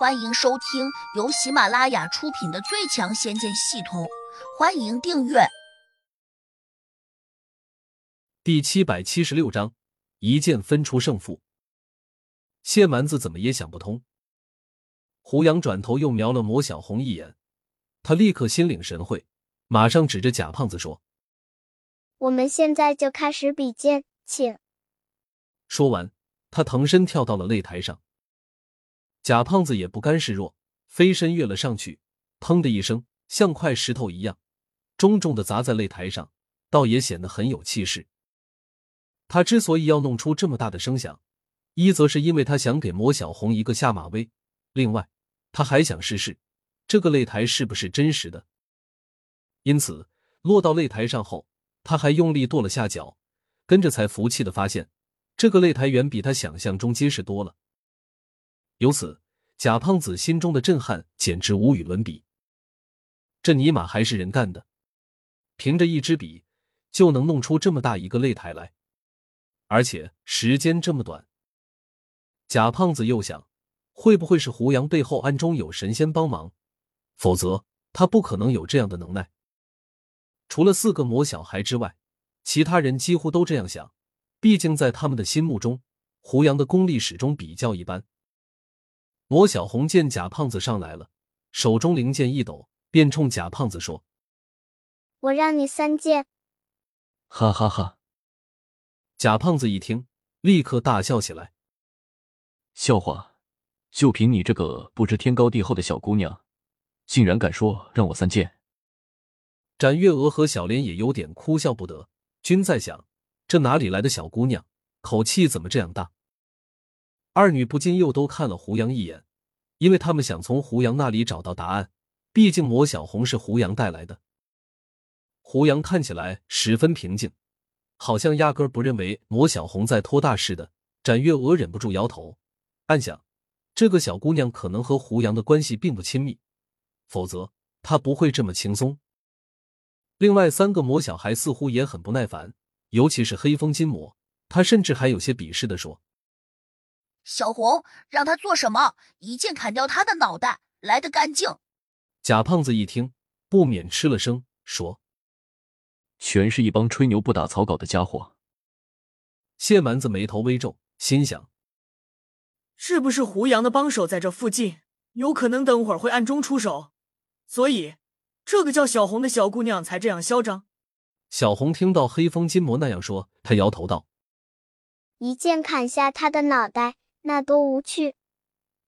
欢迎收听由喜马拉雅出品的《最强仙剑系统》，欢迎订阅。第七百七十六章，一剑分出胜负。谢蛮子怎么也想不通。胡杨转头又瞄了魔小红一眼，他立刻心领神会，马上指着贾胖子说：“我们现在就开始比剑，请。”说完，他腾身跳到了擂台上。贾胖子也不甘示弱，飞身跃了上去，砰的一声，像块石头一样，重重的砸在擂台上，倒也显得很有气势。他之所以要弄出这么大的声响，一则是因为他想给魔小红一个下马威，另外他还想试试这个擂台是不是真实的。因此，落到擂台上后，他还用力跺了下脚，跟着才服气的发现，这个擂台远比他想象中结实多了。由此，贾胖子心中的震撼简直无与伦比。这尼玛还是人干的，凭着一支笔就能弄出这么大一个擂台来，而且时间这么短。贾胖子又想，会不会是胡杨背后暗中有神仙帮忙？否则他不可能有这样的能耐。除了四个魔小孩之外，其他人几乎都这样想。毕竟在他们的心目中，胡杨的功力始终比较一般。魔小红见贾胖子上来了，手中灵剑一抖，便冲贾胖子说：“我让你三剑。”哈哈哈！贾胖子一听，立刻大笑起来：“笑话！就凭你这个不知天高地厚的小姑娘，竟然敢说让我三剑？”展月娥和小莲也有点哭笑不得，均在想：这哪里来的小姑娘，口气怎么这样大？二女不禁又都看了胡杨一眼，因为他们想从胡杨那里找到答案。毕竟魔小红是胡杨带来的。胡杨看起来十分平静，好像压根不认为魔小红在托大似的。展月娥忍不住摇头，暗想：这个小姑娘可能和胡杨的关系并不亲密，否则她不会这么轻松。另外三个魔小孩似乎也很不耐烦，尤其是黑风金魔，他甚至还有些鄙视的说。小红让他做什么？一剑砍掉他的脑袋，来得干净。贾胖子一听，不免吃了声，说：“全是一帮吹牛不打草稿的家伙。”谢蛮子眉头微皱，心想：“是不是胡杨的帮手在这附近？有可能等会儿会暗中出手，所以这个叫小红的小姑娘才这样嚣张。”小红听到黑风金魔那样说，她摇头道：“一剑砍下他的脑袋。”那多无趣！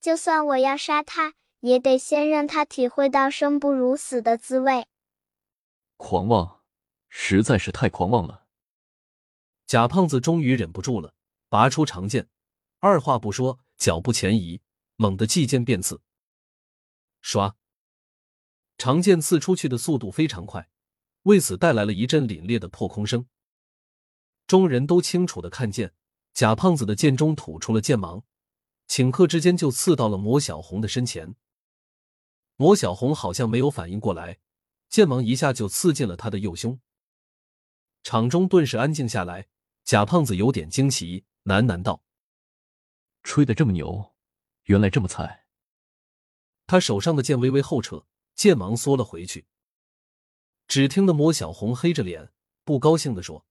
就算我要杀他，也得先让他体会到生不如死的滋味。狂妄，实在是太狂妄了！贾胖子终于忍不住了，拔出长剑，二话不说，脚步前移，猛地击剑便刺。唰！长剑刺出去的速度非常快，为此带来了一阵凛冽的破空声。众人都清楚的看见。贾胖子的剑中吐出了剑芒，顷刻之间就刺到了魔小红的身前。魔小红好像没有反应过来，剑芒一下就刺进了他的右胸。场中顿时安静下来。贾胖子有点惊奇，喃喃道：“吹得这么牛，原来这么菜。”他手上的剑微微后撤，剑芒缩了回去。只听得魔小红黑着脸，不高兴的说。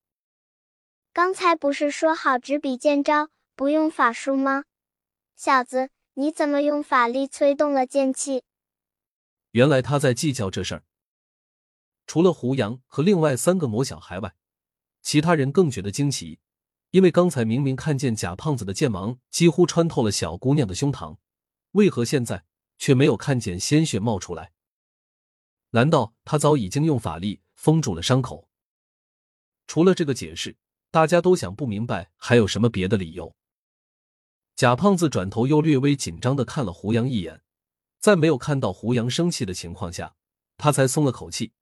刚才不是说好执笔剑招，不用法术吗？小子，你怎么用法力催动了剑气？原来他在计较这事儿。除了胡杨和另外三个魔小孩外，其他人更觉得惊奇，因为刚才明明看见贾胖子的剑芒几乎穿透了小姑娘的胸膛，为何现在却没有看见鲜血冒出来？难道他早已经用法力封住了伤口？除了这个解释。大家都想不明白还有什么别的理由。贾胖子转头又略微紧张的看了胡杨一眼，在没有看到胡杨生气的情况下，他才松了口气，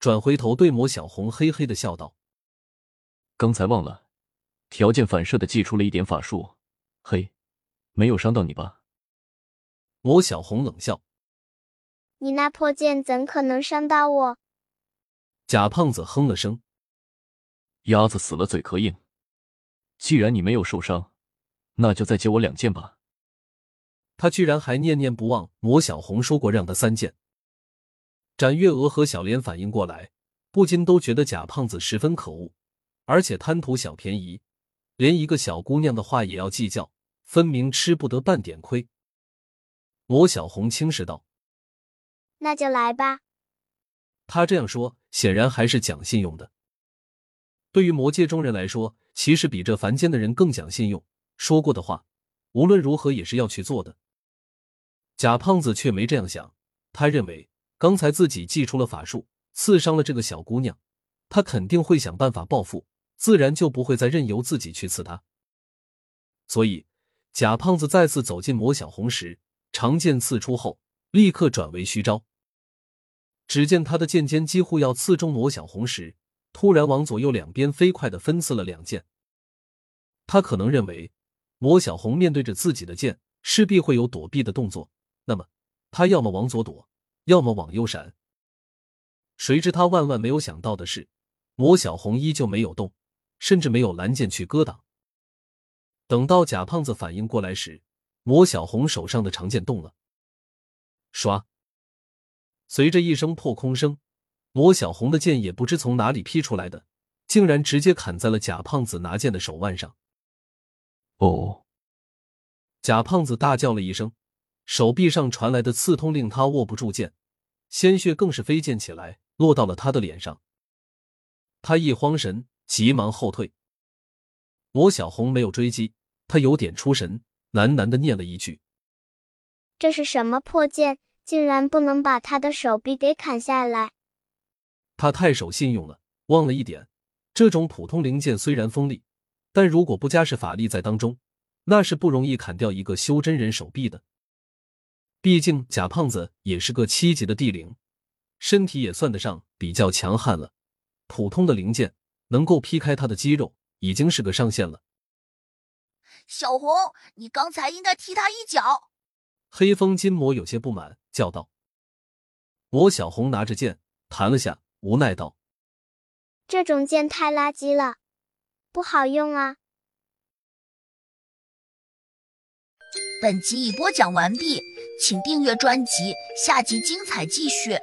转回头对魔小红嘿嘿的笑道：“刚才忘了，条件反射的祭出了一点法术，嘿，没有伤到你吧？”魔小红冷笑：“你那破剑怎可能伤到我？”贾胖子哼了声。鸭子死了嘴壳硬，既然你没有受伤，那就再借我两件吧。他居然还念念不忘魔小红说过让他三件。展月娥和小莲反应过来，不禁都觉得假胖子十分可恶，而且贪图小便宜，连一个小姑娘的话也要计较，分明吃不得半点亏。魔小红轻视道：“那就来吧。”他这样说，显然还是讲信用的。对于魔界中人来说，其实比这凡间的人更讲信用，说过的话，无论如何也是要去做的。假胖子却没这样想，他认为。刚才自己祭出了法术，刺伤了这个小姑娘，他肯定会想办法报复，自然就不会再任由自己去刺她。所以，假胖子再次走进魔小红时，长剑刺出后，立刻转为虚招。只见他的剑尖几乎要刺中魔小红时，突然往左右两边飞快的分刺了两剑。他可能认为，魔小红面对着自己的剑，势必会有躲避的动作，那么他要么往左躲。要么往右闪，谁知他万万没有想到的是，魔小红依旧没有动，甚至没有蓝剑去割挡。等到假胖子反应过来时，魔小红手上的长剑动了，唰！随着一声破空声，魔小红的剑也不知从哪里劈出来的，竟然直接砍在了贾胖子拿剑的手腕上。哦！贾胖子大叫了一声。手臂上传来的刺痛令他握不住剑，鲜血更是飞溅起来，落到了他的脸上。他一慌神，急忙后退。魔小红没有追击，他有点出神，喃喃的念了一句：“这是什么破剑，竟然不能把他的手臂给砍下来？”他太守信用了，忘了一点：这种普通灵剑虽然锋利，但如果不加是法力在当中，那是不容易砍掉一个修真人手臂的。毕竟假胖子也是个七级的地灵，身体也算得上比较强悍了。普通的灵剑能够劈开他的肌肉，已经是个上限了。小红，你刚才应该踢他一脚。黑风金魔有些不满，叫道：“魔小红拿着剑弹了下，无奈道：这种剑太垃圾了，不好用啊。”本集已播讲完毕。请订阅专辑，下集精彩继续。